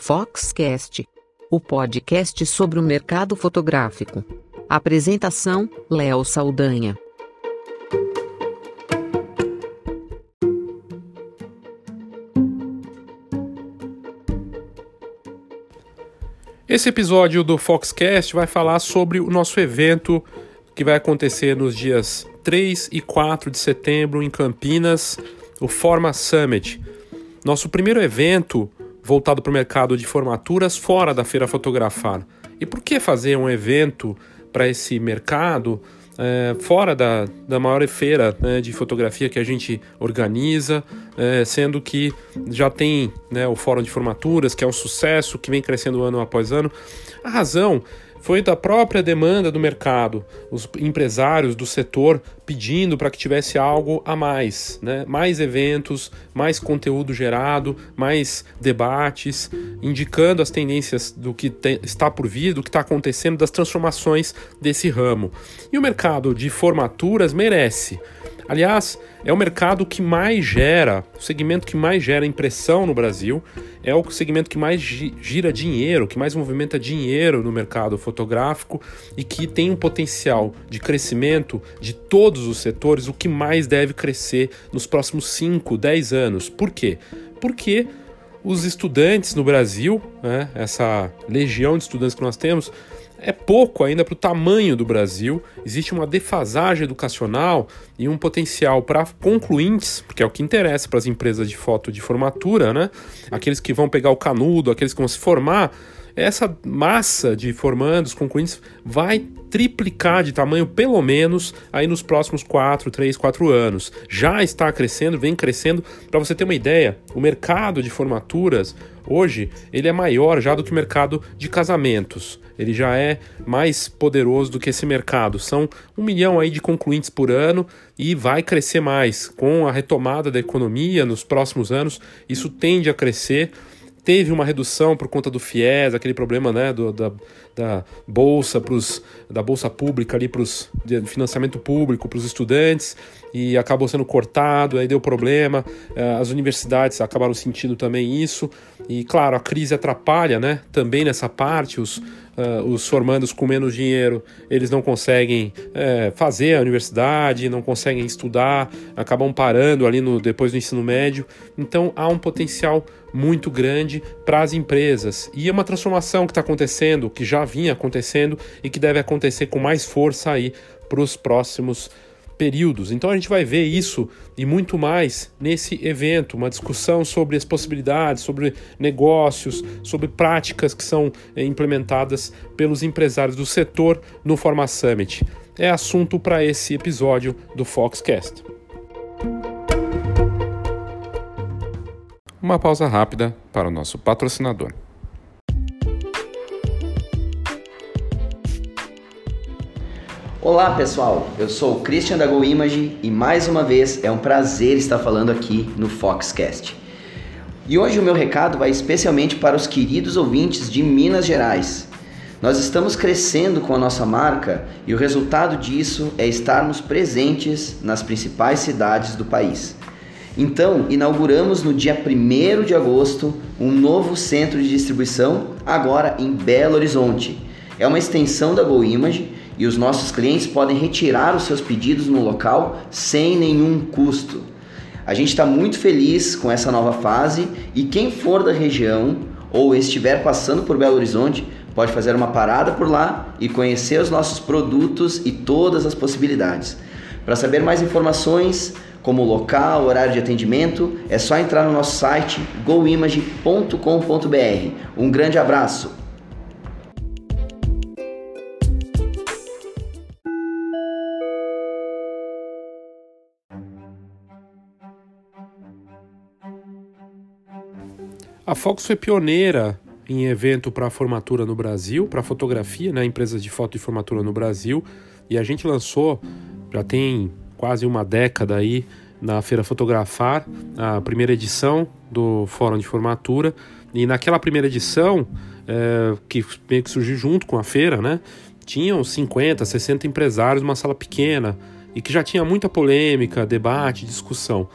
Foxcast, o podcast sobre o mercado fotográfico. Apresentação: Léo Saldanha. Esse episódio do Foxcast vai falar sobre o nosso evento que vai acontecer nos dias 3 e 4 de setembro em Campinas, o Forma Summit. Nosso primeiro evento voltado para o mercado de formaturas fora da Feira Fotografar. E por que fazer um evento para esse mercado é, fora da, da maior feira né, de fotografia que a gente organiza, é, sendo que já tem né, o Fórum de Formaturas, que é um sucesso, que vem crescendo ano após ano. A razão foi da própria demanda do mercado, os empresários do setor pedindo para que tivesse algo a mais, né? mais eventos, mais conteúdo gerado, mais debates, indicando as tendências do que te, está por vir, do que está acontecendo, das transformações desse ramo. E o mercado de formaturas merece. Aliás, é o mercado que mais gera, o segmento que mais gera impressão no Brasil, é o segmento que mais gira dinheiro, que mais movimenta dinheiro no mercado fotográfico e que tem um potencial de crescimento de todos os setores, o que mais deve crescer nos próximos 5, 10 anos. Por quê? Porque os estudantes no Brasil, né, essa legião de estudantes que nós temos, é pouco ainda para o tamanho do Brasil. Existe uma defasagem educacional e um potencial para concluintes, porque é o que interessa para as empresas de foto de formatura, né? Aqueles que vão pegar o canudo, aqueles que vão se formar. Essa massa de formandos, concluintes, vai triplicar de tamanho, pelo menos, aí nos próximos 4, 3, 4 anos. Já está crescendo, vem crescendo. Para você ter uma ideia, o mercado de formaturas hoje ele é maior já do que o mercado de casamentos ele já é mais poderoso do que esse mercado. São um milhão aí de concluintes por ano e vai crescer mais. Com a retomada da economia nos próximos anos, isso tende a crescer teve uma redução por conta do FIES, aquele problema né, do, da, da bolsa pros, da bolsa pública ali para financiamento público para os estudantes e acabou sendo cortado, aí deu problema. Eh, as universidades acabaram sentindo também isso e claro a crise atrapalha, né? Também nessa parte os Uh, os formandos com menos dinheiro eles não conseguem é, fazer a universidade, não conseguem estudar, acabam parando ali no, depois do ensino médio. Então há um potencial muito grande para as empresas. E é uma transformação que está acontecendo, que já vinha acontecendo e que deve acontecer com mais força aí para os próximos períodos. Então a gente vai ver isso e muito mais nesse evento, uma discussão sobre as possibilidades, sobre negócios, sobre práticas que são eh, implementadas pelos empresários do setor no Forma Summit. É assunto para esse episódio do Foxcast. Uma pausa rápida para o nosso patrocinador. Olá pessoal, eu sou o Christian da Go Image e mais uma vez é um prazer estar falando aqui no Foxcast. E hoje o meu recado vai especialmente para os queridos ouvintes de Minas Gerais. Nós estamos crescendo com a nossa marca e o resultado disso é estarmos presentes nas principais cidades do país. Então, inauguramos no dia 1 de agosto um novo centro de distribuição, agora em Belo Horizonte. É uma extensão da Go Image e os nossos clientes podem retirar os seus pedidos no local sem nenhum custo. A gente está muito feliz com essa nova fase e quem for da região ou estiver passando por Belo Horizonte pode fazer uma parada por lá e conhecer os nossos produtos e todas as possibilidades. Para saber mais informações, como local, horário de atendimento, é só entrar no nosso site goimage.com.br. Um grande abraço! A Fox foi pioneira em evento para formatura no Brasil, para fotografia, né, empresas de foto e formatura no Brasil, e a gente lançou, já tem quase uma década aí, na Feira Fotografar, a primeira edição do Fórum de Formatura, e naquela primeira edição, é, que meio que surgiu junto com a feira, né, tinham 50, 60 empresários numa sala pequena, e que já tinha muita polêmica, debate, discussão.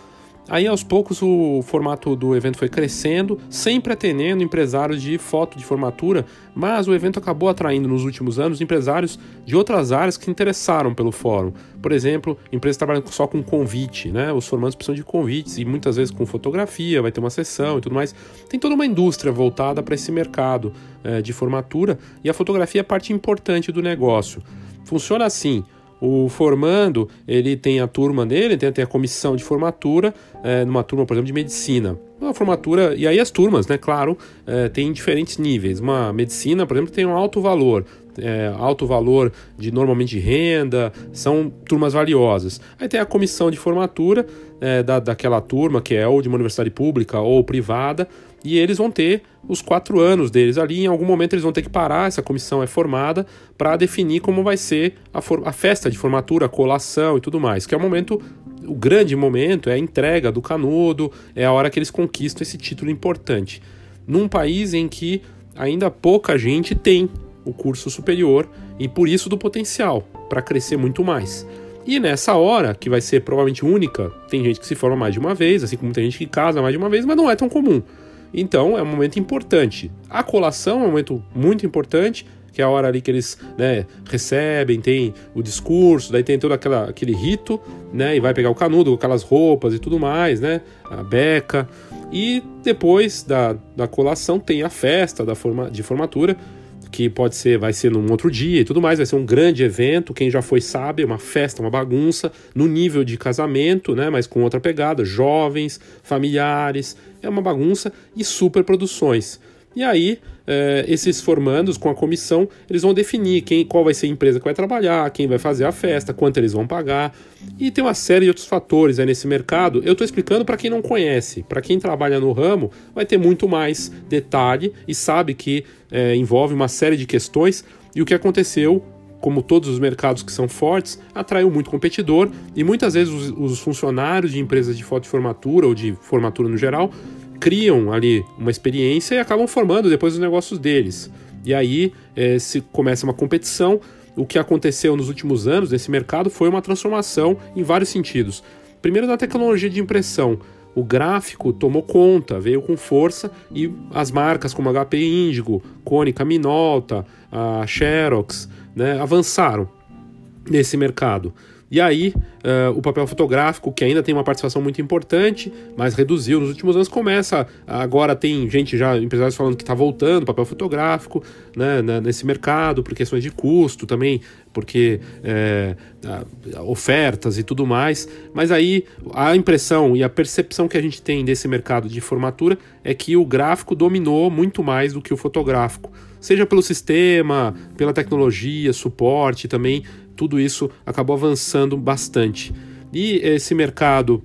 Aí aos poucos o formato do evento foi crescendo, sempre atendendo empresários de foto de formatura, mas o evento acabou atraindo nos últimos anos empresários de outras áreas que se interessaram pelo fórum. Por exemplo, empresas trabalhando só com convite, né? Os formandos precisam de convites e muitas vezes com fotografia, vai ter uma sessão e tudo mais. Tem toda uma indústria voltada para esse mercado é, de formatura e a fotografia é parte importante do negócio. Funciona assim: o formando, ele tem a turma dele, tem, tem a comissão de formatura, é, numa turma, por exemplo, de medicina. Uma formatura, e aí as turmas, né, claro, é, tem diferentes níveis. Uma medicina, por exemplo, tem um alto valor, é, alto valor de normalmente renda, são turmas valiosas. Aí tem a comissão de formatura é, da, daquela turma, que é ou de uma universidade pública ou privada, e eles vão ter os quatro anos deles ali. Em algum momento eles vão ter que parar, essa comissão é formada, para definir como vai ser a, a, festa de formatura, a colação e tudo mais, que é o momento, o grande momento é a entrega do canudo, é a hora que eles conquistam esse título importante. Num país em que ainda pouca gente tem o curso superior e por isso do potencial para crescer muito mais. E nessa hora, que vai ser provavelmente única, tem gente que se forma mais de uma vez, assim como tem gente que casa mais de uma vez, mas não é tão comum. Então é um momento importante. A colação é um momento muito importante, que é a hora ali que eles né, recebem, tem o discurso, daí tem todo aquela, aquele rito, né? E vai pegar o canudo com aquelas roupas e tudo mais, né? A beca. E depois da, da colação tem a festa da forma, de formatura, que pode ser, vai ser num outro dia e tudo mais, vai ser um grande evento, quem já foi sabe, é uma festa, uma bagunça, no nível de casamento, né, mas com outra pegada, jovens, familiares, é uma bagunça e super produções. E aí, é, esses formandos com a comissão, eles vão definir quem, qual vai ser a empresa que vai trabalhar, quem vai fazer a festa, quanto eles vão pagar. E tem uma série de outros fatores aí nesse mercado. Eu estou explicando para quem não conhece. Para quem trabalha no ramo, vai ter muito mais detalhe e sabe que é, envolve uma série de questões. E o que aconteceu como todos os mercados que são fortes, atraiu muito competidor e muitas vezes os, os funcionários de empresas de foto de formatura ou de formatura no geral criam ali uma experiência e acabam formando depois os negócios deles. E aí é, se começa uma competição. O que aconteceu nos últimos anos nesse mercado foi uma transformação em vários sentidos. Primeiro, na tecnologia de impressão. O gráfico tomou conta, veio com força e as marcas como HP Indigo, Konica Minolta, a Xerox, né, avançaram nesse mercado. E aí, uh, o papel fotográfico, que ainda tem uma participação muito importante, mas reduziu nos últimos anos, começa. Agora tem gente já, empresários falando que está voltando papel fotográfico né, nesse mercado, por questões de custo também, porque é, ofertas e tudo mais. Mas aí a impressão e a percepção que a gente tem desse mercado de formatura é que o gráfico dominou muito mais do que o fotográfico seja pelo sistema, pela tecnologia, suporte também tudo isso acabou avançando bastante. E esse mercado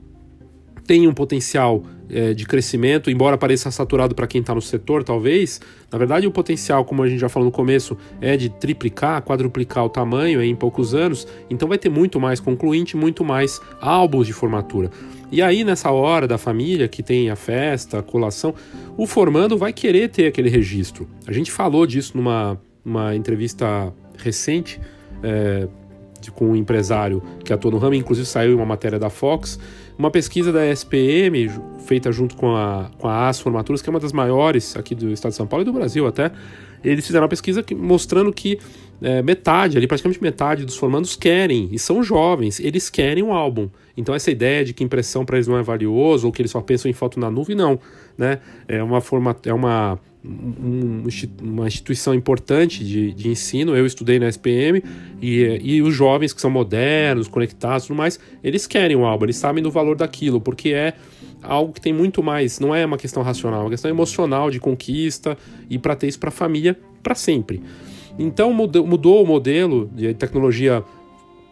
tem um potencial é, de crescimento, embora pareça saturado para quem está no setor, talvez. Na verdade, o potencial, como a gente já falou no começo, é de triplicar, quadruplicar o tamanho em poucos anos. Então, vai ter muito mais concluinte, muito mais álbuns de formatura. E aí, nessa hora da família, que tem a festa, a colação, o formando vai querer ter aquele registro. A gente falou disso numa, numa entrevista recente é, com um empresário que atua no ramo, inclusive saiu uma matéria da Fox, uma pesquisa da SPM, feita junto com a, com a AS Formaturas, que é uma das maiores aqui do estado de São Paulo e do Brasil até, eles fizeram uma pesquisa que, mostrando que é, metade, ali praticamente metade dos formandos querem, e são jovens, eles querem um álbum. Então essa ideia de que impressão para eles não é valioso, ou que eles só pensam em foto na nuvem, não. Né? É uma forma, é uma um, uma instituição importante de, de, ensino. Eu estudei na SPM e, e os jovens que são modernos, conectados e tudo mais, eles querem o álbum, eles sabem do valor daquilo, porque é algo que tem muito mais, não é uma questão racional, é uma questão emocional de conquista e para ter isso para a família para sempre. Então mudou, mudou o modelo de tecnologia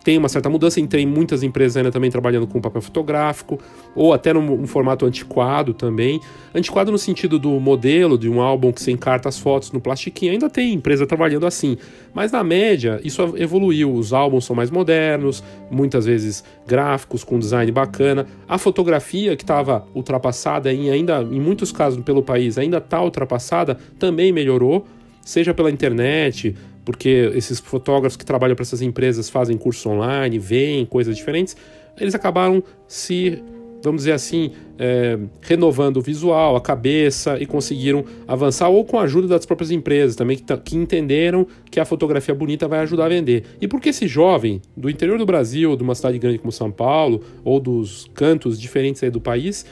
tem uma certa mudança. Tem muitas empresas ainda também trabalhando com papel fotográfico, ou até num, formato antiquado também. Antiquado no sentido do modelo de um álbum que você encarta as fotos no plastiquinho, ainda tem empresa trabalhando assim. Mas na média, isso evoluiu. Os álbuns são mais modernos, muitas vezes gráficos, com design bacana. A fotografia, que estava ultrapassada e ainda, em muitos casos pelo país, ainda está ultrapassada, também melhorou seja pela internet, porque esses fotógrafos que trabalham para essas empresas fazem cursos online, veem coisas diferentes, eles acabaram se vamos dizer assim, é, renovando o visual, a cabeça e conseguiram avançar, ou com a ajuda das próprias empresas também, que, que, entenderam que a fotografia bonita vai ajudar a vender. E por que esse jovem do interior do Brasil, de uma cidade grande como São Paulo, ou dos cantos diferentes aí do país,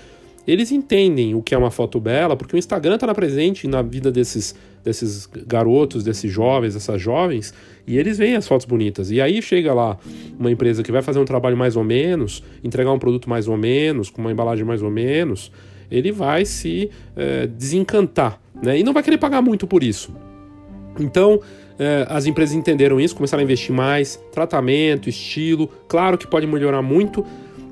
eles entendem o que é uma foto bela, porque o Instagram está presente na vida desses, desses garotos, desses jovens, dessas jovens, e eles veem as fotos bonitas. E aí chega lá uma empresa que vai fazer um trabalho mais ou menos, entregar um produto mais ou menos, com uma embalagem mais ou menos, ele vai se é, desencantar, né? E não vai querer pagar muito por isso. Então, é, as empresas entenderam isso, começaram a investir mais, tratamento, estilo, claro que pode melhorar muito,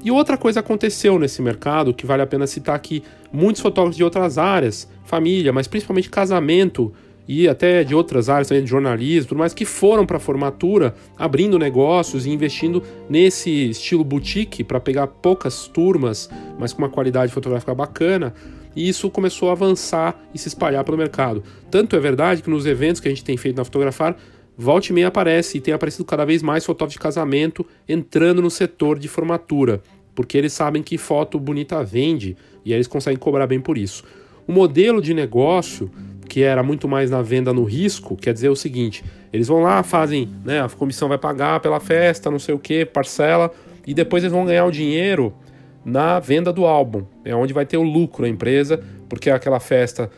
e outra coisa aconteceu nesse mercado que vale a pena citar aqui: muitos fotógrafos de outras áreas, família, mas principalmente casamento e até de outras áreas também de jornalismo, tudo mais, que foram para a formatura, abrindo negócios e investindo nesse estilo boutique para pegar poucas turmas, mas com uma qualidade fotográfica bacana. E isso começou a avançar e se espalhar pelo mercado. Tanto é verdade que nos eventos que a gente tem feito na Fotografar, Volte e meia aparece e tem aparecido cada vez mais fotógrafos de casamento entrando no setor de formatura, porque eles sabem que foto bonita vende e aí eles conseguem cobrar bem por isso. O modelo de negócio, que era muito mais na venda no risco, quer dizer o seguinte: eles vão lá, fazem, né, a comissão vai pagar pela festa, não sei o que, parcela, e depois eles vão ganhar o dinheiro na venda do álbum. É onde vai ter o lucro a empresa, porque aquela festa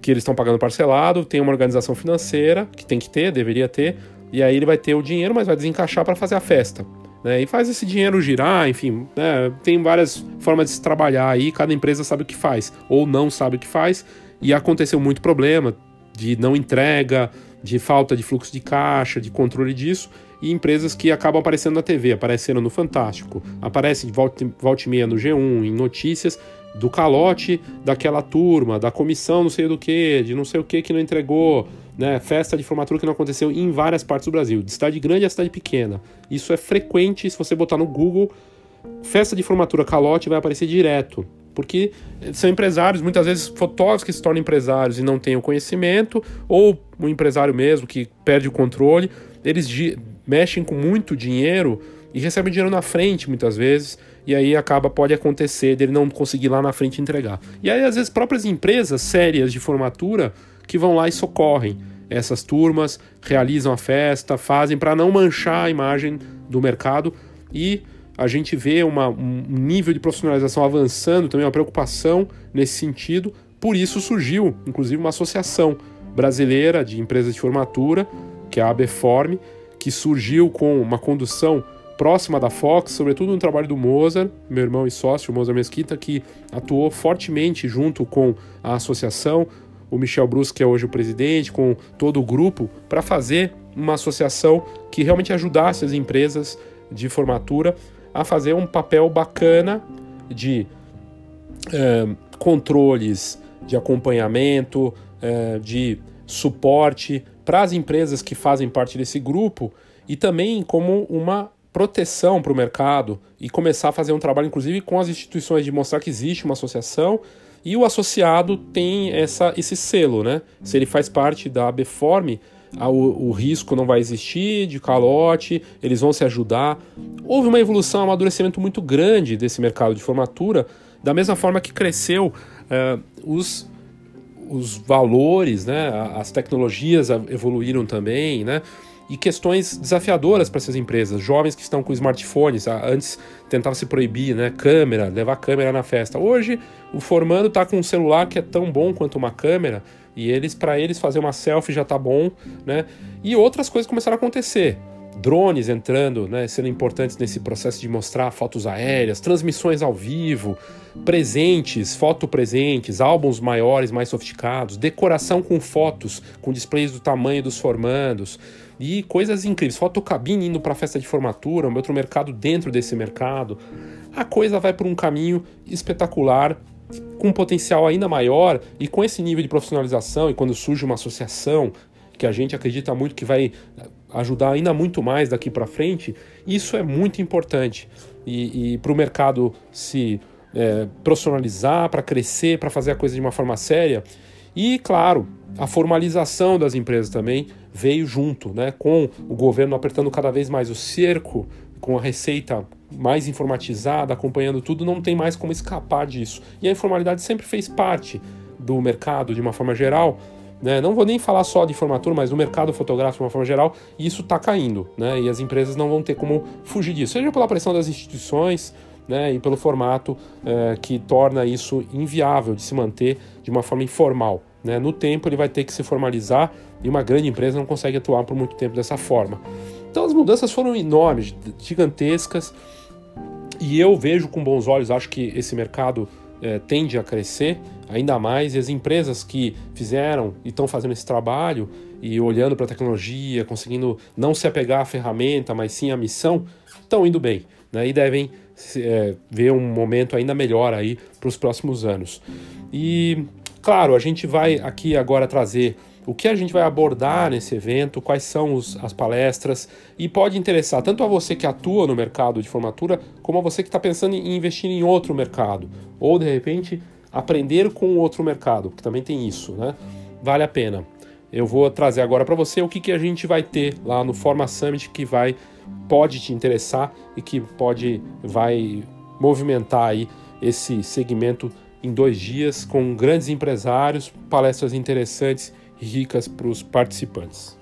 que eles estão pagando parcelado, tem uma organização financeira, que tem que ter, deveria ter, e aí ele vai ter o dinheiro, mas vai desencaixar para fazer a festa. Né? E faz esse dinheiro girar, enfim, né? tem várias formas de se trabalhar aí, cada empresa sabe o que faz, ou não sabe o que faz, e aconteceu muito problema de não entrega, de falta de fluxo de caixa, de controle disso, e empresas que acabam aparecendo na TV, apareceram no Fantástico, aparecem de volta, volta e meia no G1, em notícias, do calote daquela turma, da comissão não sei do que, de não sei o que que não entregou, né? Festa de formatura que não aconteceu em várias partes do Brasil, de cidade grande a cidade pequena. Isso é frequente, se você botar no Google, festa de formatura calote vai aparecer direto. Porque são empresários, muitas vezes fotógrafos que se tornam empresários e não têm o conhecimento, ou um empresário mesmo que perde o controle, eles mexem com muito dinheiro e recebem dinheiro na frente muitas vezes e aí acaba pode acontecer dele não conseguir lá na frente entregar. E aí às vezes próprias empresas sérias de formatura que vão lá e socorrem essas turmas, realizam a festa, fazem para não manchar a imagem do mercado e a gente vê uma, um nível de profissionalização avançando, também uma preocupação nesse sentido. Por isso surgiu, inclusive, uma associação brasileira de empresas de formatura, que é a ABForm, que surgiu com uma condução próxima da Fox, sobretudo no trabalho do Mozart, meu irmão e sócio, Mozart Mesquita, que atuou fortemente junto com a associação, o Michel Bruce, que é hoje o presidente, com todo o grupo, para fazer uma associação que realmente ajudasse as empresas de formatura a fazer um papel bacana de é, controles, de acompanhamento, é, de suporte para as empresas que fazem parte desse grupo e também como uma proteção para o mercado e começar a fazer um trabalho, inclusive, com as instituições de mostrar que existe uma associação e o associado tem essa, esse selo, né? Se ele faz parte da ABForm, o, o, risco não vai existir de calote, eles vão se ajudar. Houve uma evolução, um amadurecimento muito grande desse mercado de formatura, da mesma forma que cresceu uh, os, os valores, né? as tecnologias evoluíram também, né? E questões desafiadoras para essas empresas. Jovens que estão com smartphones, antes tentava se proibir, né? Câmera, levar câmera na festa. Hoje, o formando está com um celular que é tão bom quanto uma câmera e eles para eles fazer uma selfie já tá bom, né? E outras coisas começaram a acontecer drones entrando, né, sendo importantes nesse processo de mostrar fotos aéreas, transmissões ao vivo, presentes, foto-presentes, álbuns maiores, mais sofisticados, decoração com fotos, com displays do tamanho dos formandos e coisas incríveis. Fotocabine indo para festa de formatura, um outro mercado dentro desse mercado. A coisa vai por um caminho espetacular com um potencial ainda maior e com esse nível de profissionalização e quando surge uma associação que a gente acredita muito que vai ajudar ainda muito mais daqui para frente, isso é muito importante. E, e para o mercado se é, profissionalizar, para crescer, para fazer a coisa de uma forma séria. E, claro, a formalização das empresas também veio junto, né, com o governo apertando cada vez mais o cerco com a receita mais informatizada, acompanhando tudo, não tem mais como escapar disso. E a informalidade sempre fez parte do mercado de uma forma geral. Né? Não vou nem falar só de formatura, mas do mercado fotográfico de uma forma geral, e isso está caindo, né? E as empresas não vão ter como fugir disso, seja pela pressão das instituições, né, e pelo formato é, que torna isso inviável de se manter de uma forma informal. Né? No tempo ele vai ter que se formalizar e uma grande empresa não consegue atuar por muito tempo dessa forma. Então as mudanças foram enormes, gigantescas, e eu vejo com bons olhos, acho que esse mercado é, tende a crescer ainda mais, e as empresas que fizeram e estão fazendo esse trabalho e olhando para a tecnologia, conseguindo não se apegar à ferramenta, mas sim à missão, estão indo bem né, e devem é, ver um momento ainda melhor aí para os próximos anos. E, claro, a gente vai aqui agora trazer o que a gente vai abordar nesse evento, quais são os, as palestras, e pode interessar tanto a você que atua no mercado de formatura, como a você que está pensando em investir em outro mercado, ou de repente aprender com outro mercado, que também tem isso, né? Vale a pena. Eu vou trazer agora para você o que, que a gente vai ter lá no Forma Summit que vai pode te interessar e que pode vai movimentar aí esse segmento em dois dias com grandes empresários, palestras interessantes e ricas para os participantes.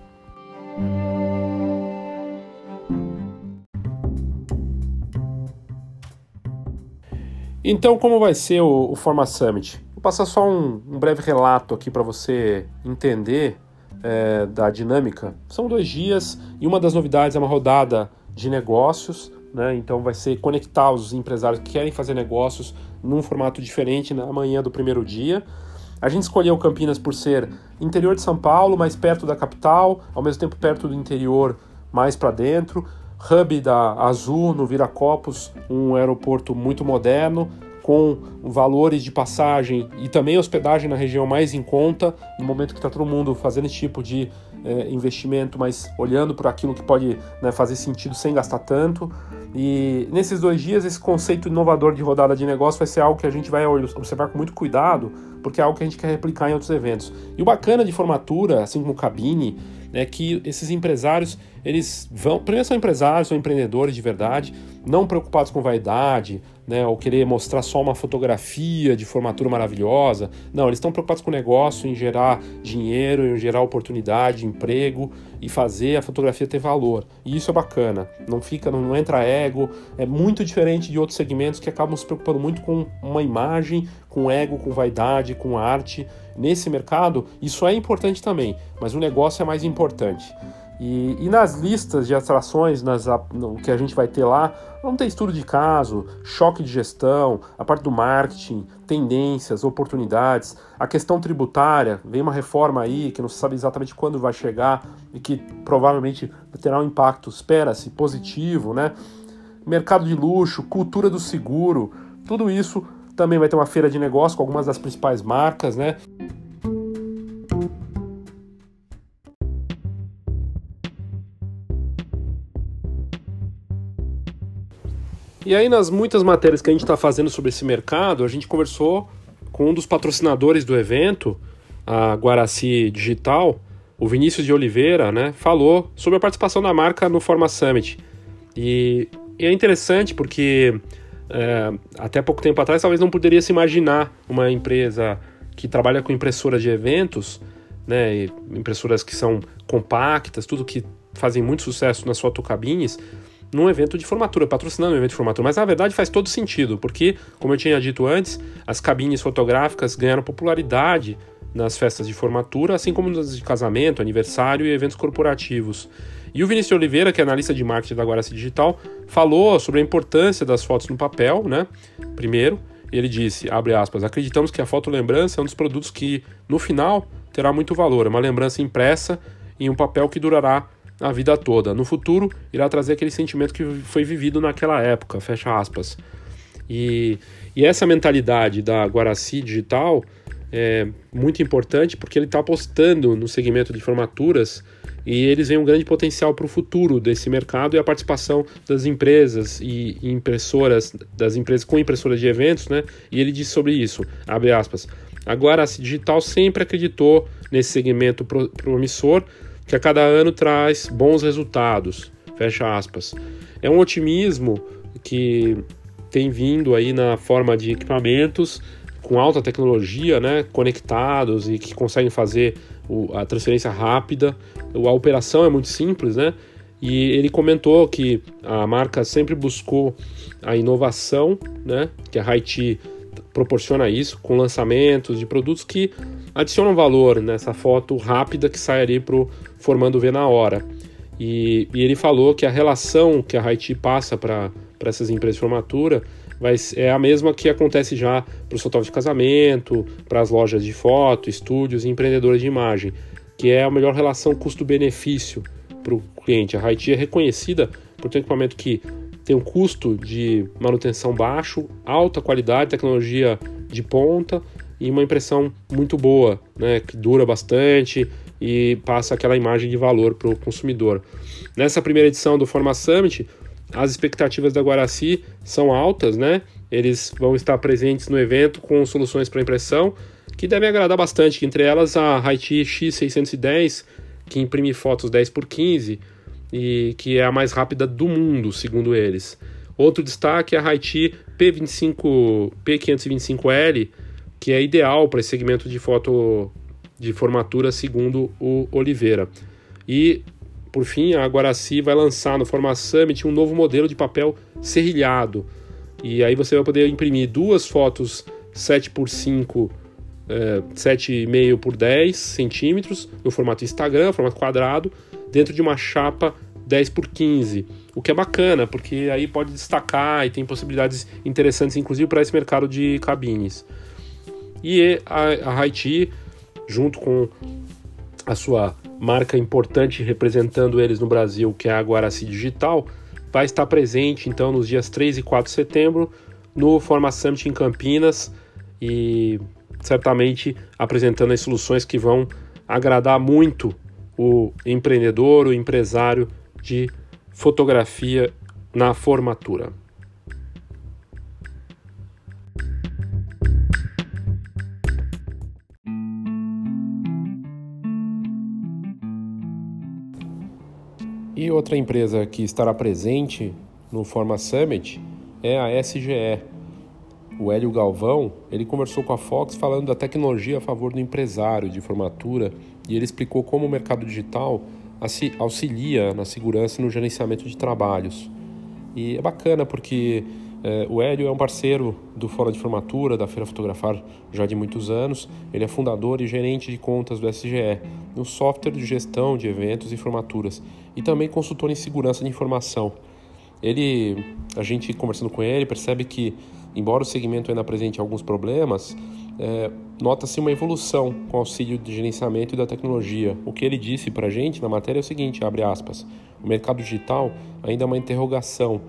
Então, como vai ser o, o Forma Summit? Vou passar só um, um breve relato aqui para você entender é, da dinâmica. São dois dias e uma das novidades é uma rodada de negócios, né? Então vai ser conectar os empresários que querem fazer negócios num formato diferente na manhã do primeiro dia. A gente escolheu Campinas por ser interior de São Paulo, mais perto da capital, ao mesmo tempo perto do interior, mais para dentro. Hub da Azul no Viracopos, um aeroporto muito moderno, com valores de passagem e também hospedagem na região mais em conta, no momento que está todo mundo fazendo esse tipo de é, investimento, mas olhando para aquilo que pode né, fazer sentido sem gastar tanto. E nesses dois dias, esse conceito inovador de rodada de negócio vai ser algo que a gente vai observar com muito cuidado, porque é algo que a gente quer replicar em outros eventos. E o bacana de formatura, assim como cabine, é que esses empresários, eles vão. Primeiro, são empresários, são empreendedores de verdade, não preocupados com vaidade, né, ou querer mostrar só uma fotografia de formatura maravilhosa. Não, eles estão preocupados com o negócio, em gerar dinheiro, em gerar oportunidade, emprego e fazer a fotografia ter valor. E isso é bacana. Não fica, não, não entra ego. É muito diferente de outros segmentos que acabam se preocupando muito com uma imagem, com ego, com vaidade, com arte. Nesse mercado, isso é importante também, mas o negócio é mais importante. E, e, nas listas de atrações nas, no, que a gente vai ter lá, vamos ter estudo de caso, choque de gestão, a parte do marketing, tendências, oportunidades, a questão tributária, vem uma reforma aí que não se sabe exatamente quando vai chegar e que provavelmente terá um impacto, espera-se, positivo, né? Mercado de luxo, cultura do seguro, tudo isso também vai ter uma feira de negócio com algumas das principais marcas, né? E aí, nas muitas matérias que a gente está fazendo sobre esse mercado, a gente conversou com um dos patrocinadores do evento, a Guaraci Digital, o Vinícius de Oliveira, né, falou sobre a participação da marca no Forma Summit. E, e é interessante porque é, até pouco tempo atrás talvez não poderia se imaginar uma empresa que trabalha com impressoras de eventos, né, impressoras que são compactas, tudo que fazem muito sucesso nas fotocabines, num evento de formatura, patrocinando um evento de formatura. Mas na verdade faz todo sentido, porque, como eu tinha dito antes, as cabines fotográficas ganharam popularidade nas festas de formatura, assim como nas de casamento, aniversário e eventos corporativos. E o Vinícius Oliveira, que é analista de marketing da Guaraci Digital, falou sobre a importância das fotos no papel, né? Primeiro, ele disse, abre aspas, acreditamos que a foto lembrança é um dos produtos que, no final, terá muito valor. É uma lembrança impressa em um papel que durará a vida toda. No futuro, irá trazer aquele sentimento que foi vivido naquela época, fecha aspas. E, e essa mentalidade da Guaraci Digital é muito importante porque ele está apostando no segmento de formaturas e eles veem um grande potencial para o futuro desse mercado e a participação das empresas e impressoras, das empresas com impressoras de eventos, né? E ele diz sobre isso, abre aspas, a Guaraci Digital sempre acreditou nesse segmento promissor que a cada ano traz bons resultados. Fecha aspas. é um otimismo que tem vindo aí na forma de equipamentos com alta tecnologia, né, conectados e que conseguem fazer a transferência rápida. A operação é muito simples, né? E ele comentou que a marca sempre buscou a inovação, né? Que a Haiti proporciona isso com lançamentos de produtos que adicionam valor nessa foto rápida que sai ali para o formando V na hora. E, e, ele falou que a relação que a Haiti passa para essas empresas de formatura vai, é a mesma que acontece já para os fotógrafos de casamento, para as lojas de foto, estúdios e empreendedores de imagem, que é a melhor relação custo-benefício para o cliente. A Haiti é reconhecida por ter um equipamento que tem um custo de manutenção baixo, alta qualidade, tecnologia de ponta e uma impressão muito boa, né, que dura bastante e passa aquela imagem de valor para o consumidor. Nessa primeira edição do Forma Summit, as expectativas da Guaraci são altas, né? Eles vão estar presentes no evento com soluções para impressão que devem agradar bastante, entre elas a Haiti X610, que imprime fotos 10 por 15 e que é a mais rápida do mundo, segundo eles. Outro destaque é a Haiti P25 P525L, que é ideal para esse segmento de foto de formatura, segundo o Oliveira. E por fim, a Guaraci vai lançar no Forma Summit um novo modelo de papel serrilhado. E aí você vai poder imprimir duas fotos 7 por 5 é, 7,5 por 10 centímetros no formato Instagram, formato quadrado, dentro de uma chapa 10 por 15, o que é bacana, porque aí pode destacar e tem possibilidades interessantes, inclusive para esse mercado de cabines. E a, a Haiti, junto com a sua marca importante representando eles no Brasil, que é a Guaraci Digital, vai estar presente então nos dias 3 e 4 de setembro no Forma Summit em Campinas e certamente apresentando as soluções que vão agradar muito o empreendedor, o empresário de fotografia na formatura. E outra empresa que estará presente no Forma Summit é a SGE. O Hélio Galvão, ele conversou com a Fox falando da tecnologia a favor do empresário de formatura e ele explicou como o mercado digital auxilia na segurança e no gerenciamento de trabalhos. E é bacana porque é, o Hélio é um parceiro do Fórum de Formatura, da Feira Fotografar, já de muitos anos. Ele é fundador e gerente de contas do SGE, um software de gestão de eventos e formaturas, e também consultor em segurança de informação. Ele, a gente conversando com ele, percebe que, embora o segmento ainda apresente alguns problemas, é, nota-se uma evolução com auxílio de gerenciamento e da tecnologia. O que ele disse para a gente na matéria é o seguinte, abre aspas, o mercado digital ainda é uma interrogação,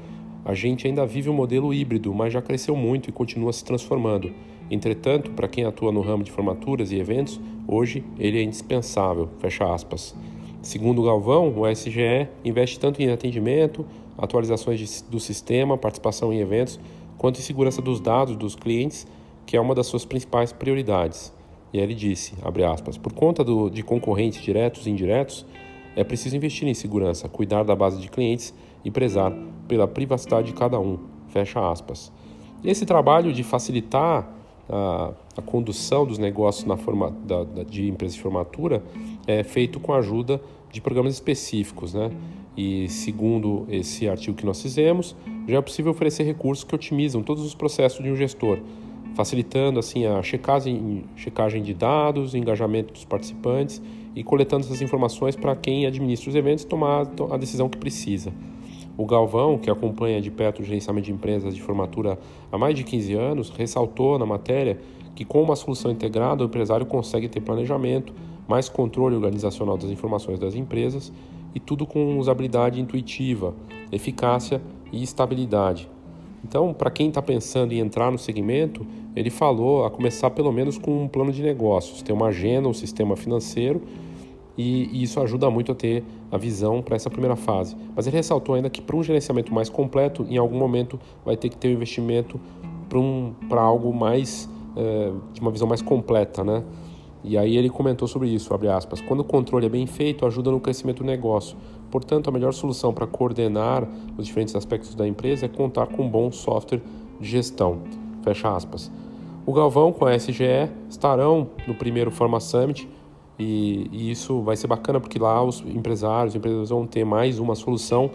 a gente ainda vive um modelo híbrido, mas já cresceu muito e continua se transformando. Entretanto, para quem atua no ramo de formaturas e eventos, hoje ele é indispensável. Fecha aspas. Segundo Galvão, o SGE investe tanto em atendimento, atualizações de, do sistema, participação em eventos, quanto em segurança dos dados dos clientes, que é uma das suas principais prioridades. E ele disse, aspas, por conta do, de concorrentes diretos e indiretos, é preciso investir em segurança, cuidar da base de clientes e prezar pela privacidade de cada um. Fecha aspas. Esse trabalho de facilitar a, a condução dos negócios na forma da, da, de empresa de formatura é feito com a ajuda de programas específicos, né? E segundo esse artigo que nós fizemos, já é possível oferecer recursos que otimizam todos os processos de um gestor, facilitando assim a checagem, checagem de dados, engajamento dos participantes e coletando essas informações para quem administra os eventos tomar a decisão que precisa. O Galvão, que acompanha de perto o gerenciamento de empresas de formatura há mais de 15 anos, ressaltou na matéria que com uma solução integrada o empresário consegue ter planejamento, mais controle organizacional das informações das empresas e tudo com usabilidade intuitiva, eficácia e estabilidade. Então, para quem está pensando em entrar no segmento, ele falou a começar pelo menos com um plano de negócios, ter uma agenda, um sistema financeiro e, isso ajuda muito a ter a visão para essa primeira fase. Mas ele ressaltou ainda que para um gerenciamento mais completo, em algum momento vai ter que ter um investimento para um, algo mais é, de uma visão mais completa, né? E aí ele comentou sobre isso, abre aspas. Quando o controle é bem feito, ajuda no crescimento do negócio. Portanto, a melhor solução para coordenar os diferentes aspectos da empresa é contar com um bom software de gestão. Fecha aspas. O Galvão com a SGE estarão no primeiro Forma Summit e, e isso vai ser bacana porque lá os empresários, os empreendedores vão ter mais uma solução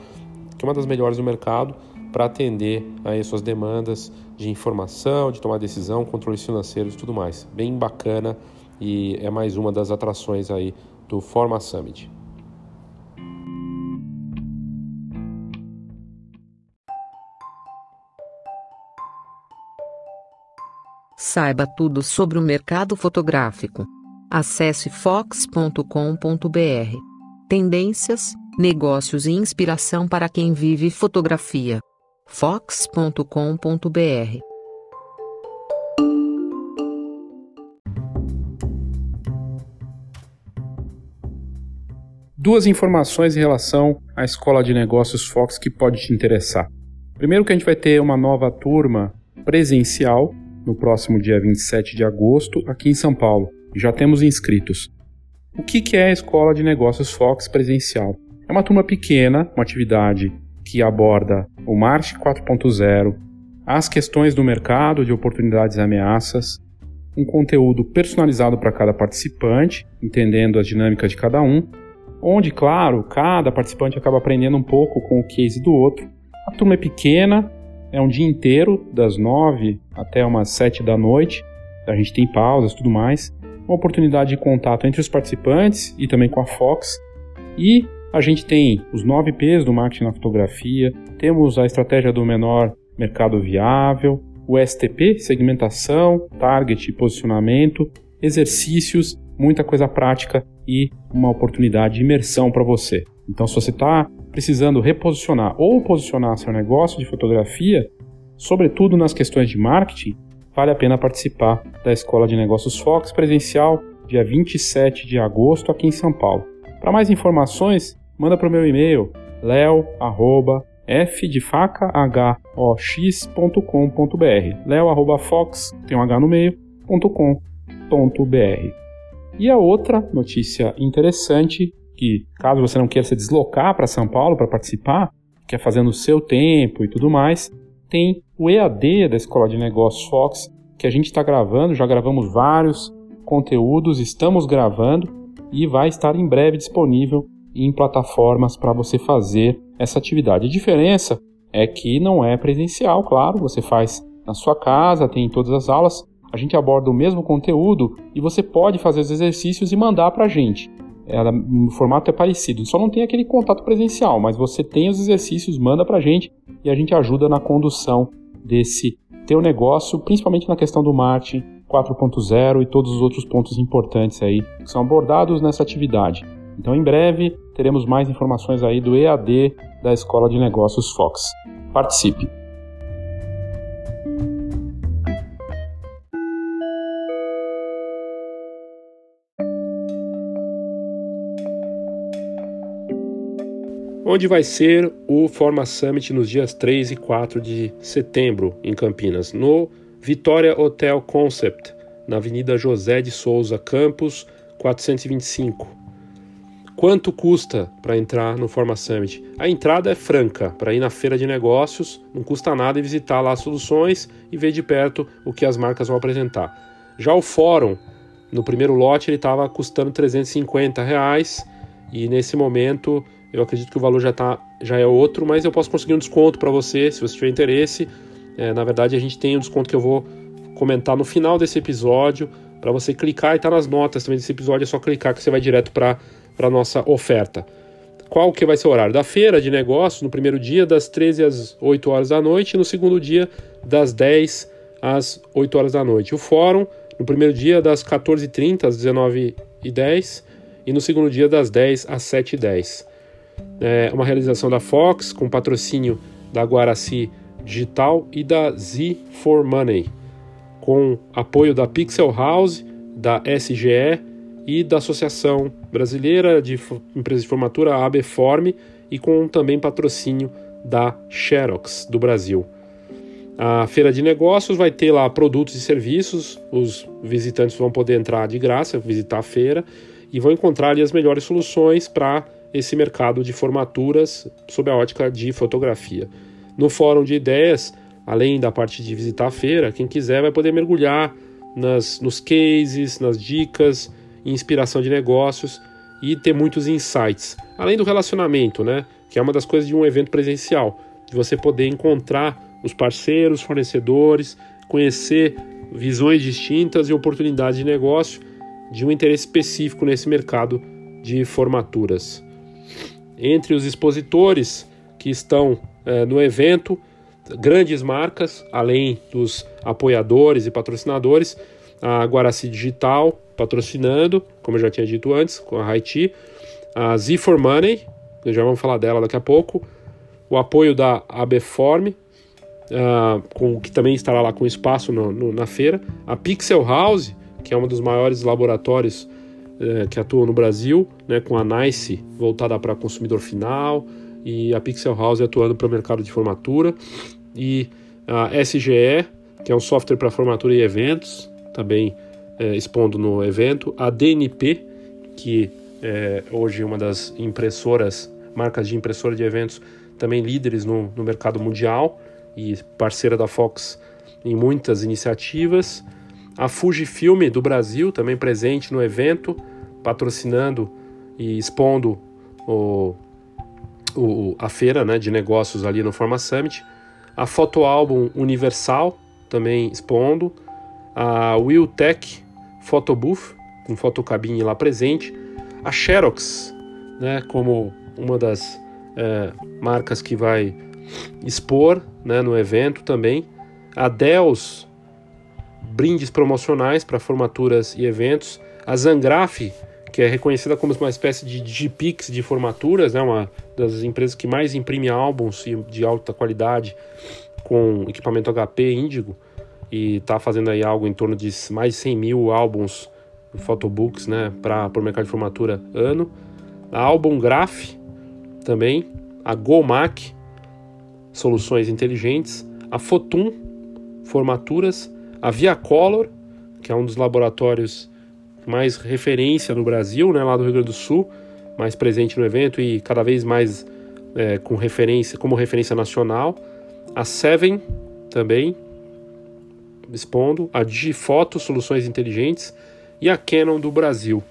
que é uma das melhores do mercado para atender aí suas demandas de informação, de tomar decisão, controles financeiros e tudo mais. Bem bacana e é mais uma das atrações aí do Forma Summit. Saiba tudo sobre o mercado fotográfico. Acesse fox.com.br. Tendências, negócios e inspiração para quem vive fotografia. fox.com.br. Duas informações em relação à Escola de Negócios Fox que pode te interessar. Primeiro que a gente vai ter uma nova turma presencial no próximo dia 27 de agosto, aqui em São Paulo. Já temos inscritos. O que é a Escola de Negócios Fox presencial? É uma turma pequena, uma atividade que aborda o marketing 4.0, as questões do mercado de oportunidades e ameaças, um conteúdo personalizado para cada participante, entendendo as dinâmicas de cada um, onde, claro, cada participante acaba aprendendo um pouco com o case do outro. A turma é pequena, é um dia inteiro, das nove até umas sete da noite. A gente tem pausas tudo mais. Uma oportunidade de contato entre os participantes e também com a Fox. E a gente tem os nove P's do marketing na fotografia, temos a estratégia do menor mercado viável, o STP, segmentação, target posicionamento, exercícios, muita coisa prática e uma oportunidade de imersão para você. Então, se você está precisando reposicionar ou posicionar seu negócio de fotografia, sobretudo nas questões de marketing, vale a pena participar da Escola de Negócios Fox presencial, dia 27 de agosto, aqui em São Paulo. Para mais informações, manda para o meu e-mail leo@f leo@fox tem um h no meio.com.br. E a outra notícia interessante que, caso você não queira se deslocar para São Paulo para participar, quer fazer no seu tempo e tudo mais, tem o EAD da Escola de Negócios Fox, que a gente está gravando, já gravamos vários conteúdos, estamos gravando e vai estar em breve disponível em plataformas para você fazer essa atividade. A diferença é que não é presencial, claro, você faz na sua casa, tem em todas as aulas, a gente aborda o mesmo conteúdo e você pode fazer os exercícios e mandar para a gente ela, o formato é parecido. Só não tem aquele contato presencial, mas você tem os exercícios, manda pra gente e a gente ajuda na condução desse teu negócio, principalmente na questão do marketing 4.0 e todos os outros pontos importantes aí que são abordados nessa atividade. Então, em breve, teremos mais informações aí do EAD da Escola de Negócios Fox. Participe! Onde vai ser o Forma Summit nos dias 3 e 4 de setembro em Campinas, no Vitória Hotel Concept, na Avenida José de Souza Campos, 425. Quanto custa para entrar no Forma Summit? A entrada é franca, para ir na feira de negócios, não custa nada e visitar lá as soluções e ver de perto o que as marcas vão apresentar. Já o fórum, no primeiro lote, ele estava custando 350 reais e nesse momento eu acredito que o valor já, tá, já é outro, mas eu posso conseguir um desconto para você, se você tiver interesse. É, na verdade, a gente tem um desconto que eu vou comentar no final desse episódio, para você clicar e tá nas notas também desse episódio, é só clicar que você vai direto para a nossa oferta. Qual que vai ser o horário? Da feira de negócios, no primeiro dia, das 13 às 8 horas da noite, e no segundo dia, das 10 às 8 horas da noite. O fórum, no primeiro dia, das 14h30 às 19h10, e no segundo dia, das 10 às 7h10 é uma realização da Fox com patrocínio da Guaraci Digital e da Z4Money, com apoio da Pixel House, da SGE e da Associação Brasileira de Empresas de Formatura, ABForm, e com também patrocínio da Xerox do Brasil. A feira de negócios vai ter lá produtos e serviços, os visitantes vão poder entrar de graça, visitar a feira e vão encontrar ali as melhores soluções para esse mercado de formaturas sob a ótica de fotografia. No fórum de ideias, além da parte de visitar a feira, quem quiser vai poder mergulhar nas, nos cases, nas dicas, inspiração de negócios e ter muitos insights. Além do relacionamento, né? Que é uma das coisas de um evento presencial, de você poder encontrar os parceiros, fornecedores, conhecer visões distintas e oportunidades de negócio de um interesse específico nesse mercado de formaturas. Entre os expositores que estão é, no evento, grandes marcas, além dos apoiadores e patrocinadores, a Guaraci Digital patrocinando, como eu já tinha dito antes, com a Haiti, a Z4Money, já vamos falar dela daqui a pouco, o apoio da ABForm, uh, com, que também estará lá com espaço no, no, na feira, a Pixel House, que é um dos maiores laboratórios uh, que atuam no Brasil, né, com a NICE voltada para consumidor final, e a Pixel House atuando para o mercado de formatura, e a SGE, que é um software para formatura e eventos, também é, expondo no evento, a DNP, que é hoje uma das impressoras, marcas de impressora de eventos, também líderes no, no mercado mundial e parceira da Fox em muitas iniciativas. A Fujifilm do Brasil, também presente no evento, patrocinando e expondo o, o, a feira né, de negócios ali no Forma Summit. A Fotoalbum Universal, também expondo. A Will Tech Photobooth, com fotocabine lá presente. A Xerox, né, como uma das é, marcas que vai expor né, no evento também. A Dells, brindes promocionais para formaturas e eventos. A Zangraf, que é reconhecida como uma espécie de Digipix de formaturas, né, uma das empresas que mais imprime álbuns de alta qualidade com equipamento HP Índigo. E está fazendo aí algo em torno de mais de 100 mil álbuns, photobooks, né, para o mercado de formatura ano. A Album Graph também, a GoMac, soluções inteligentes, a Fotum, formaturas, a Viacolor, que é um dos laboratórios mais referência no Brasil, né, lá do Rio Grande do Sul, mais presente no evento e cada vez mais é, com referência, como referência nacional. A Seven também, expondo, a Digifoto Soluções Inteligentes e a Canon do Brasil.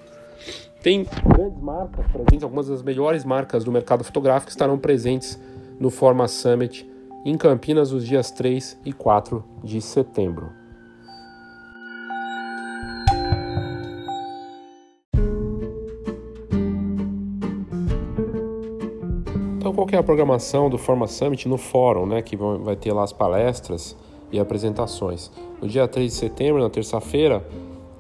Tem grandes marcas presentes, algumas das melhores marcas do mercado fotográfico estarão presentes no Forma Summit em Campinas os dias 3 e 4 de setembro. Qual é a programação do Forma Summit no fórum, né, que vai ter lá as palestras e apresentações? No dia 3 de setembro, na terça-feira,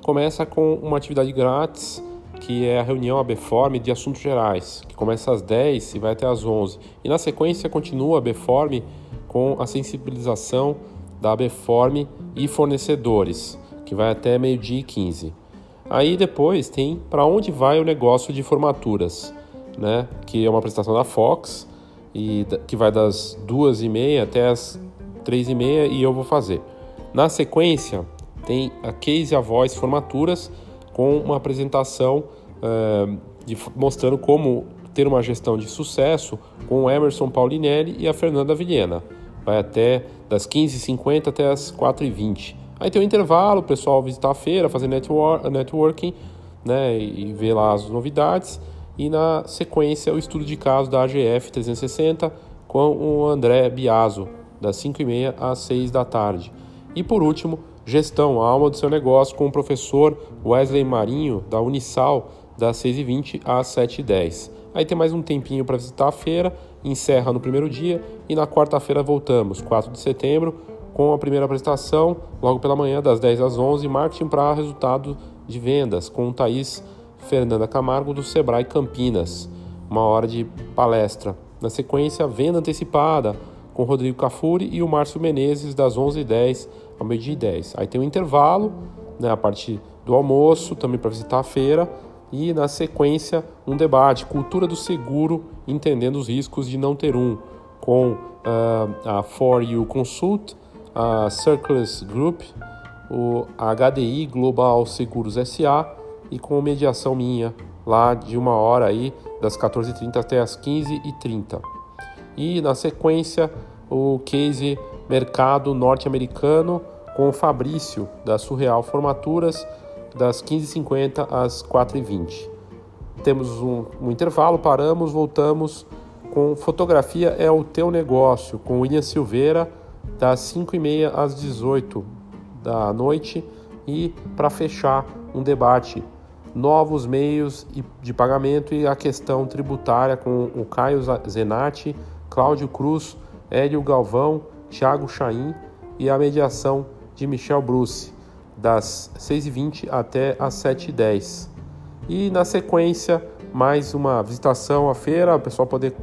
começa com uma atividade grátis, que é a reunião ABFORM de assuntos gerais, que começa às 10 e vai até às 11. E na sequência continua a ABFORM com a sensibilização da ABFORM e fornecedores, que vai até meio-dia e 15. Aí depois tem para onde vai o negócio de formaturas, né? que é uma apresentação da Fox, e que vai das duas e meia até as três e meia e eu vou fazer. Na sequência, tem a Case a Voz Formaturas com uma apresentação uh, de, mostrando como ter uma gestão de sucesso com o Emerson Paulinelli e a Fernanda Vilhena. Vai até das 15h50 até as 4h20. Aí tem um intervalo, o pessoal visitar a feira, fazer network, networking né, e ver lá as novidades. E na sequência, o estudo de caso da AGF 360 com o André Biaso, das 5h30 às 6 da tarde. E por último, Gestão, a alma do seu negócio, com o professor Wesley Marinho, da Unisal, das 6h20 às 7h10. Aí tem mais um tempinho para visitar a feira, encerra no primeiro dia e na quarta-feira voltamos, 4 de setembro, com a primeira apresentação, logo pela manhã, das 10 às 11 marketing para resultado de vendas, com o Thaís Fernanda Camargo, do Sebrae Campinas. Uma hora de palestra. Na sequência, venda antecipada, com Rodrigo Cafuri e o Márcio Menezes, das 11h10 ao meio-dia e 10. Aí tem um intervalo, né, a partir do almoço, também para visitar a feira, e na sequência um debate, cultura do seguro, entendendo os riscos de não ter um, com uh, a For You Consult, a Circles Group, o HDI Global Seguros SA e com mediação minha lá de uma hora aí, das 14h30 até as 15h30. E na sequência, o case mercado norte-americano com o Fabrício, da Surreal Formaturas, das 15h50 às 4h20. Temos um, um intervalo, paramos, voltamos com Fotografia é o Teu Negócio, com William Silveira, das 5h30 às 18 da noite. E para fechar, um debate novos meios de pagamento e a questão tributária com o Caio Zenatti, Cláudio Cruz, Hélio Galvão, Thiago Chaim e a mediação de Michel Bruce, das 6h20 até as 7h10. E na sequência, mais uma visitação à feira, o pessoal poder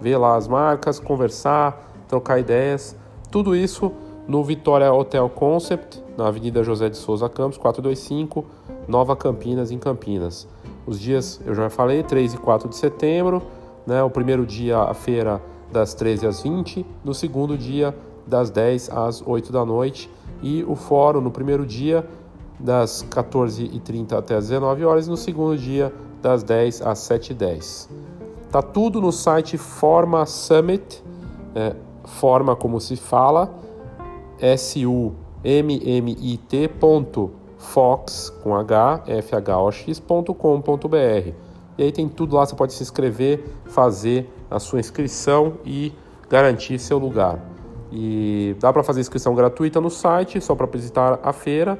ver lá as marcas, conversar, trocar ideias. Tudo isso no Vitória Hotel Concept, na Avenida José de Souza Campos, 425, Nova Campinas, em Campinas. Os dias, eu já falei, 3 e 4 de setembro, né? o primeiro dia a feira das 13 às 20, no segundo dia das 10 às 8 da noite e o fórum no primeiro dia das 14h30 até as 19 horas e no segundo dia das 10 às 7h10. Tá tudo no site Forma Summit, é, forma como se fala, S-U-M-M-I-T fox com h f h o x.com.br. E aí tem tudo lá, você pode se inscrever, fazer a sua inscrição e garantir seu lugar. E dá para fazer inscrição gratuita no site, só para visitar a feira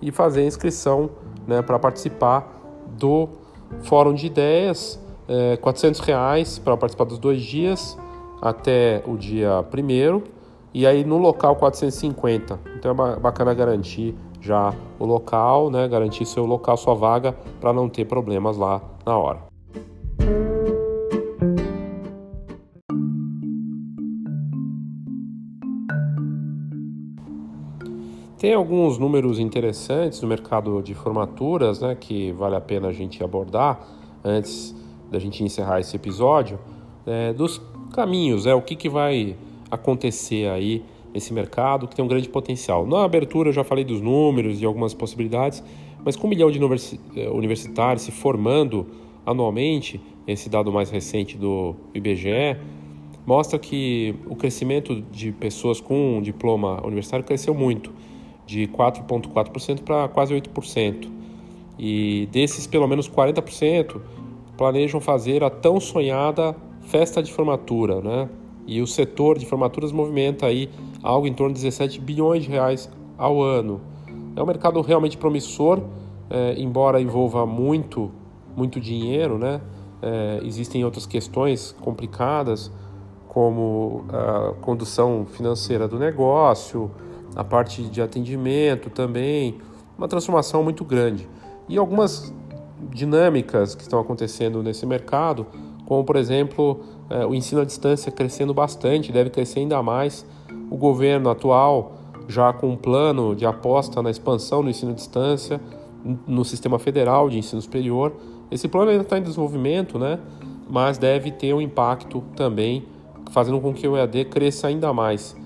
e fazer a inscrição né, para participar do Fórum de Ideias é, 400 reais para participar dos dois dias até o dia primeiro e aí no local 450. Então é bacana garantir já o local, né? Garantir seu local, sua vaga para não ter problemas lá na hora. Tem alguns números interessantes no mercado de formaturas, né, que vale a pena a gente abordar antes da gente encerrar esse episódio, é, dos caminhos, é o que, que vai acontecer aí nesse mercado que tem um grande potencial. Na abertura eu já falei dos números e algumas possibilidades, mas com um milhão de é, universitários se formando anualmente, esse dado mais recente do IBGE mostra que o crescimento de pessoas com um diploma universitário cresceu muito, de 4,4% para quase 8%. E desses, pelo menos 40% planejam fazer a tão sonhada festa de formatura, né? E o setor de formaturas movimenta aí algo em torno de 17 bilhões de reais ao ano. É um mercado realmente promissor, é, embora envolva muito, muito dinheiro, né? É, existem outras questões complicadas, como a condução financeira do negócio, a parte de atendimento também, uma transformação muito grande. E algumas dinâmicas que estão acontecendo nesse mercado, como por exemplo é, o ensino à distância crescendo bastante, deve crescer ainda mais. O governo atual já com um plano de aposta na expansão do ensino à distância no sistema federal de ensino superior. Esse plano ainda está em desenvolvimento, né? mas deve ter um impacto também, fazendo com que o EAD cresça ainda mais.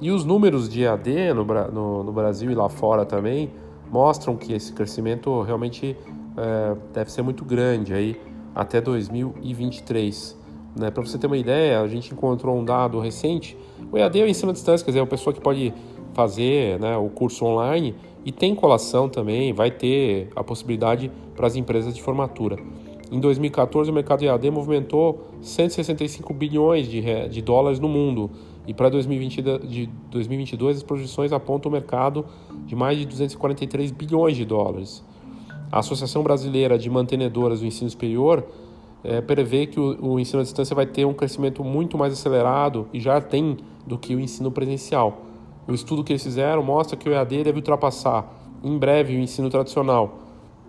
E os números de EAD no, no, no Brasil e lá fora também mostram que esse crescimento realmente é, deve ser muito grande aí até 2023. Né? Para você ter uma ideia, a gente encontrou um dado recente. O EAD é o ensino à distância, quer dizer, é uma pessoa que pode fazer né, o curso online e tem colação também, vai ter a possibilidade para as empresas de formatura. Em 2014, o mercado EAD movimentou 165 bilhões de, de dólares no mundo. E para 2022, as projeções apontam o mercado de mais de 243 bilhões de dólares. A Associação Brasileira de Mantenedoras do Ensino Superior é, prevê que o, o, ensino à distância vai ter um crescimento muito mais acelerado e já tem do que o ensino presencial. O estudo que eles fizeram mostra que o EAD deve ultrapassar em breve o ensino tradicional,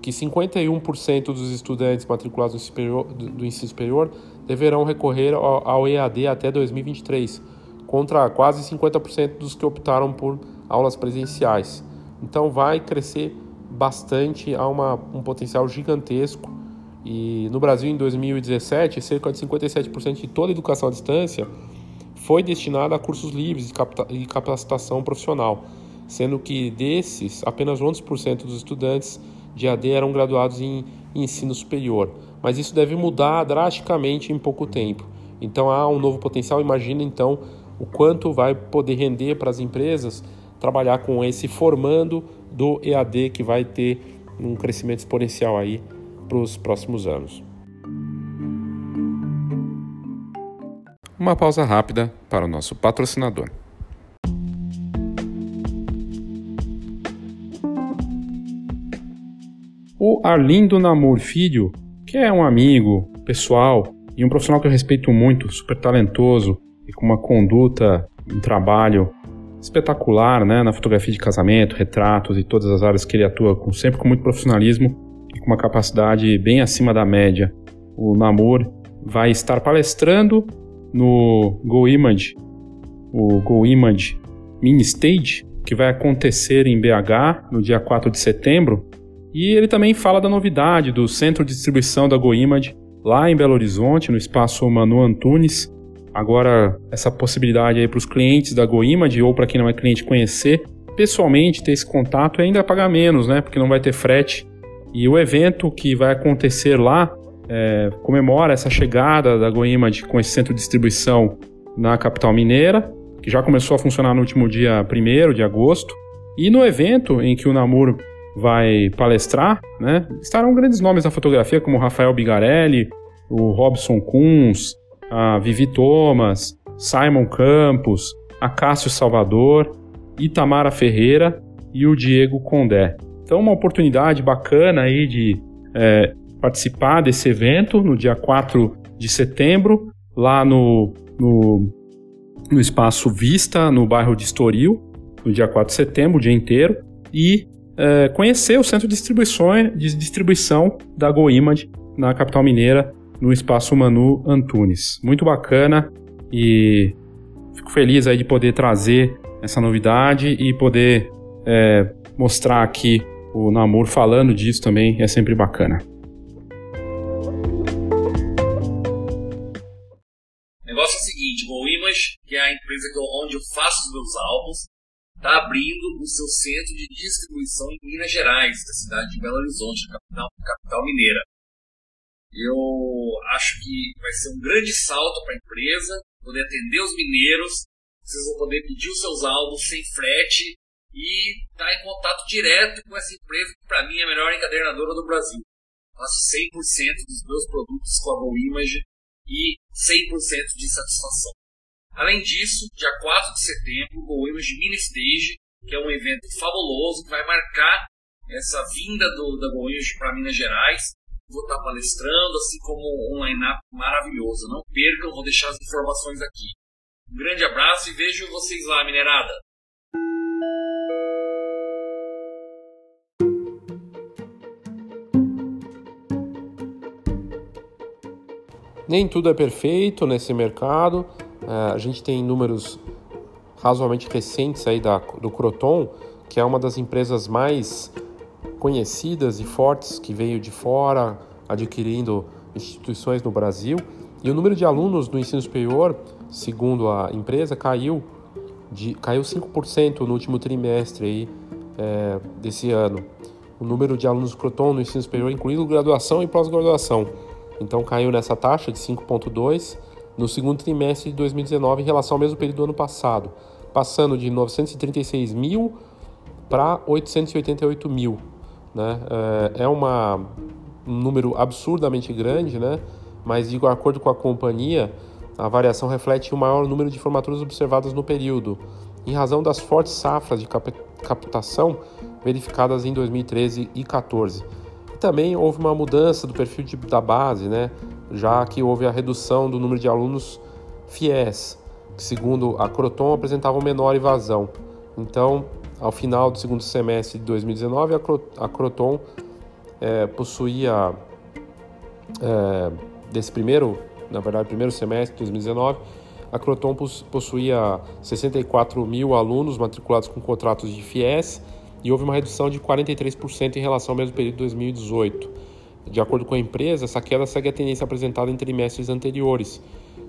que 51% dos estudantes matriculados no superior, do, do, ensino superior deverão recorrer ao, ao EAD até 2023, contra quase 50% dos que optaram por aulas presenciais. Então vai crescer bastante, há uma, um potencial gigantesco. E no Brasil, em 2017, cerca de 57% de toda a educação à distância foi destinada a cursos livres e capacitação profissional. sendo que desses, apenas 11% dos estudantes de AD eram graduados em, em ensino superior. Mas isso deve mudar drasticamente em pouco tempo. Então há um novo potencial. Imagina então o quanto vai poder render para as empresas trabalhar com esse formando do EAD que vai ter um crescimento exponencial aí para os próximos anos. Uma pausa rápida para o nosso patrocinador. O Arlindo Namor Filho, que é um amigo pessoal e um profissional que eu respeito muito, super talentoso e com uma conduta, um trabalho espetacular, né, na fotografia de casamento, retratos e todas as áreas que ele atua, com, sempre com muito profissionalismo com uma capacidade bem acima da média. O Namor vai estar palestrando no Go Image, o Go Image Mini Stage, que vai acontecer em BH no dia 4 de setembro. E ele também fala da novidade do centro de distribuição da Go Image lá em Belo Horizonte, no espaço Manu Antunes, Agora, essa possibilidade aí para os clientes da GoImage ou para quem não é cliente conhecer pessoalmente, ter esse contato e ainda pagar menos, né? Porque não vai ter frete. E o evento que vai acontecer lá é, comemora essa chegada da GoImage com esse centro de distribuição na capital mineira, que já começou a funcionar no último dia 1 de agosto. E no evento em que o Namur vai palestrar, né, estarão grandes nomes da fotografia, como Rafael Bigarelli, o Robson Kunz, a Vivi Thomas, Simon Campos, a Cássio Salvador, Itamara Ferreira e o Diego Condé. Então, uma oportunidade bacana aí de é, participar desse evento no dia 4 de setembro, lá no, no, no Espaço Vista, no bairro de Estoril, no dia 4 de setembro, o dia inteiro, e é, conhecer o centro de distribuição, de distribuição da GoImage na capital mineira, no Espaço Manu Antunes. Muito bacana e fico feliz aí de poder trazer essa novidade e poder é, mostrar aqui o Namor falando disso também é sempre bacana. O negócio é o seguinte, o Image, que é a empresa onde eu faço os meus álbuns, está abrindo o seu centro de distribuição em Minas Gerais, da cidade de Belo Horizonte, capital, capital mineira. Eu acho que vai ser um grande salto para a empresa, poder atender os mineiros, vocês vão poder pedir os seus álbuns sem frete e tá em contato direto com essa empresa que para mim é a melhor encadernadora do Brasil. Faço 100% dos meus produtos com a Go Image e 100% de satisfação. Além disso, dia 4 de setembro, o Go Image Mini Stage, que é um evento fabuloso que vai marcar essa vinda do, da Go Image para Minas Gerais vou estar palestrando, assim como um line-up maravilhoso. Não percam, vou deixar as informações aqui. Um grande abraço e vejo vocês lá, minerada! Nem tudo é perfeito nesse mercado. É, a gente tem números razoavelmente recentes aí da, do Croton, que é uma das empresas mais conhecidas e fortes que veio de fora, adquirindo instituições no Brasil. E o número de alunos no ensino superior, segundo a empresa, caiu, de, caiu 5% no último trimestre aí, é, desse ano. O número de alunos Croton no ensino superior, incluindo graduação e pós-graduação. Então caiu nessa taxa de 5,2% no segundo trimestre de 2019 em relação ao mesmo período do ano passado, passando de 936 mil para 888 mil. Né? É, é uma, um número absurdamente grande, né? mas de acordo com a companhia, a variação reflete o maior número de formaturas observadas no período, em razão das fortes safras de captação verificadas em 2013 e 2014. Também houve uma mudança do perfil de, da base, né? já que houve a redução do número de alunos fiéis, que segundo a Croton apresentavam menor evasão. Então, ao final do segundo semestre de 2019, a Croton é, possuía, é, desse primeiro, na verdade, primeiro semestre de 2019, a Croton possuía 64 mil alunos matriculados com contratos de FIES e houve uma redução de 43% em relação ao mesmo período de 2018. De acordo com a empresa, essa queda segue a tendência apresentada em trimestres anteriores,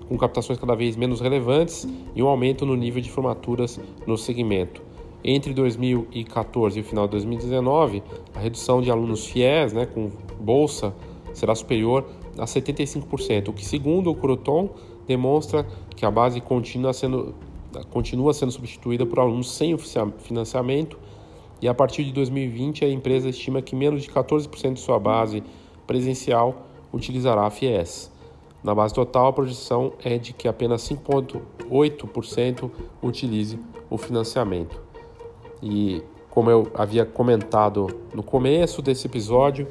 com captações cada vez menos relevantes e um aumento no nível de formaturas no segmento. entre 2014 e o final de 2019, a redução de alunos fiéis né, com bolsa será superior a 75%, o que, segundo o Croton, demonstra que a base continua sendo, continua sendo substituída por alunos sem financiamento e a partir de 2020 a empresa estima que menos de 14% de sua base presencial utilizará a FIES. Na base total, a projeção é de que apenas 5,8% utilize o financiamento. E como eu havia comentado no começo desse episódio,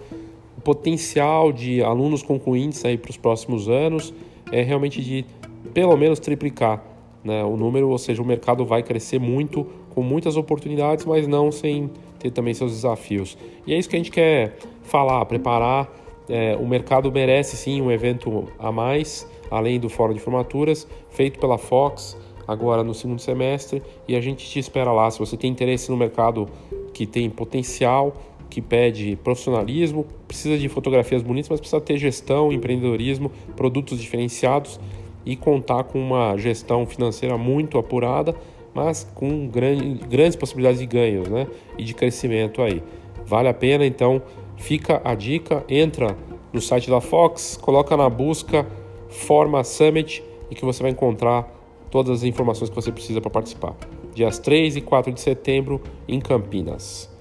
o potencial de alunos concluintes aí para os próximos anos é realmente de pelo menos triplicar né, o número, ou seja, o mercado vai crescer muito, com muitas oportunidades, mas não sem ter também seus desafios. E é isso que a gente quer falar, preparar. É, o mercado merece sim um evento a mais, além do Fórum de Formaturas, feito pela Fox agora no segundo semestre, e a gente te espera lá. Se você tem interesse no mercado que tem potencial, que pede profissionalismo, precisa de fotografias bonitas, mas precisa ter gestão, empreendedorismo, produtos diferenciados e contar com uma gestão financeira muito apurada, mas com grande, grandes possibilidades de ganhos né? e de crescimento aí. Vale a pena, então fica a dica, entra no site da Fox, coloca na busca Forma Summit e que você vai encontrar todas as informações que você precisa para participar. Dias 3 e 4 de setembro em Campinas.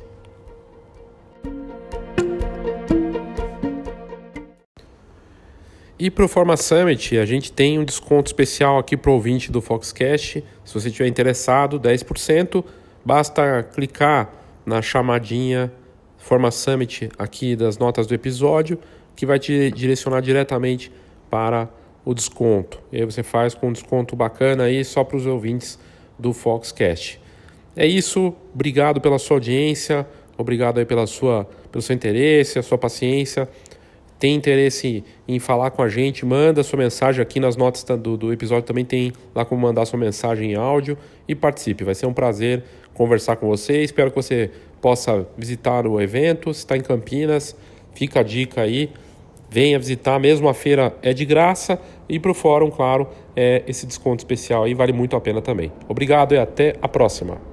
E para o Forma Summit, a gente tem um desconto especial aqui para o ouvinte do Foxcast. Se você estiver interessado, 10%. Basta clicar na chamadinha Forma Summit aqui das notas do episódio, que vai te direcionar diretamente para o desconto. E aí você faz com um desconto bacana aí só para os ouvintes do Foxcast. É isso, obrigado pela sua audiência, obrigado aí pela sua, pelo seu interesse, a sua paciência tem interesse em falar com a gente, manda sua mensagem aqui nas notas do, do episódio, também tem lá como mandar sua mensagem em áudio e participe. Vai ser um prazer conversar com você. Espero que você possa visitar o evento. Se está em Campinas, fica a dica aí. Venha visitar, mesmo a feira é de graça e para o fórum, claro, é esse desconto especial aí vale muito a pena também. Obrigado e até a próxima.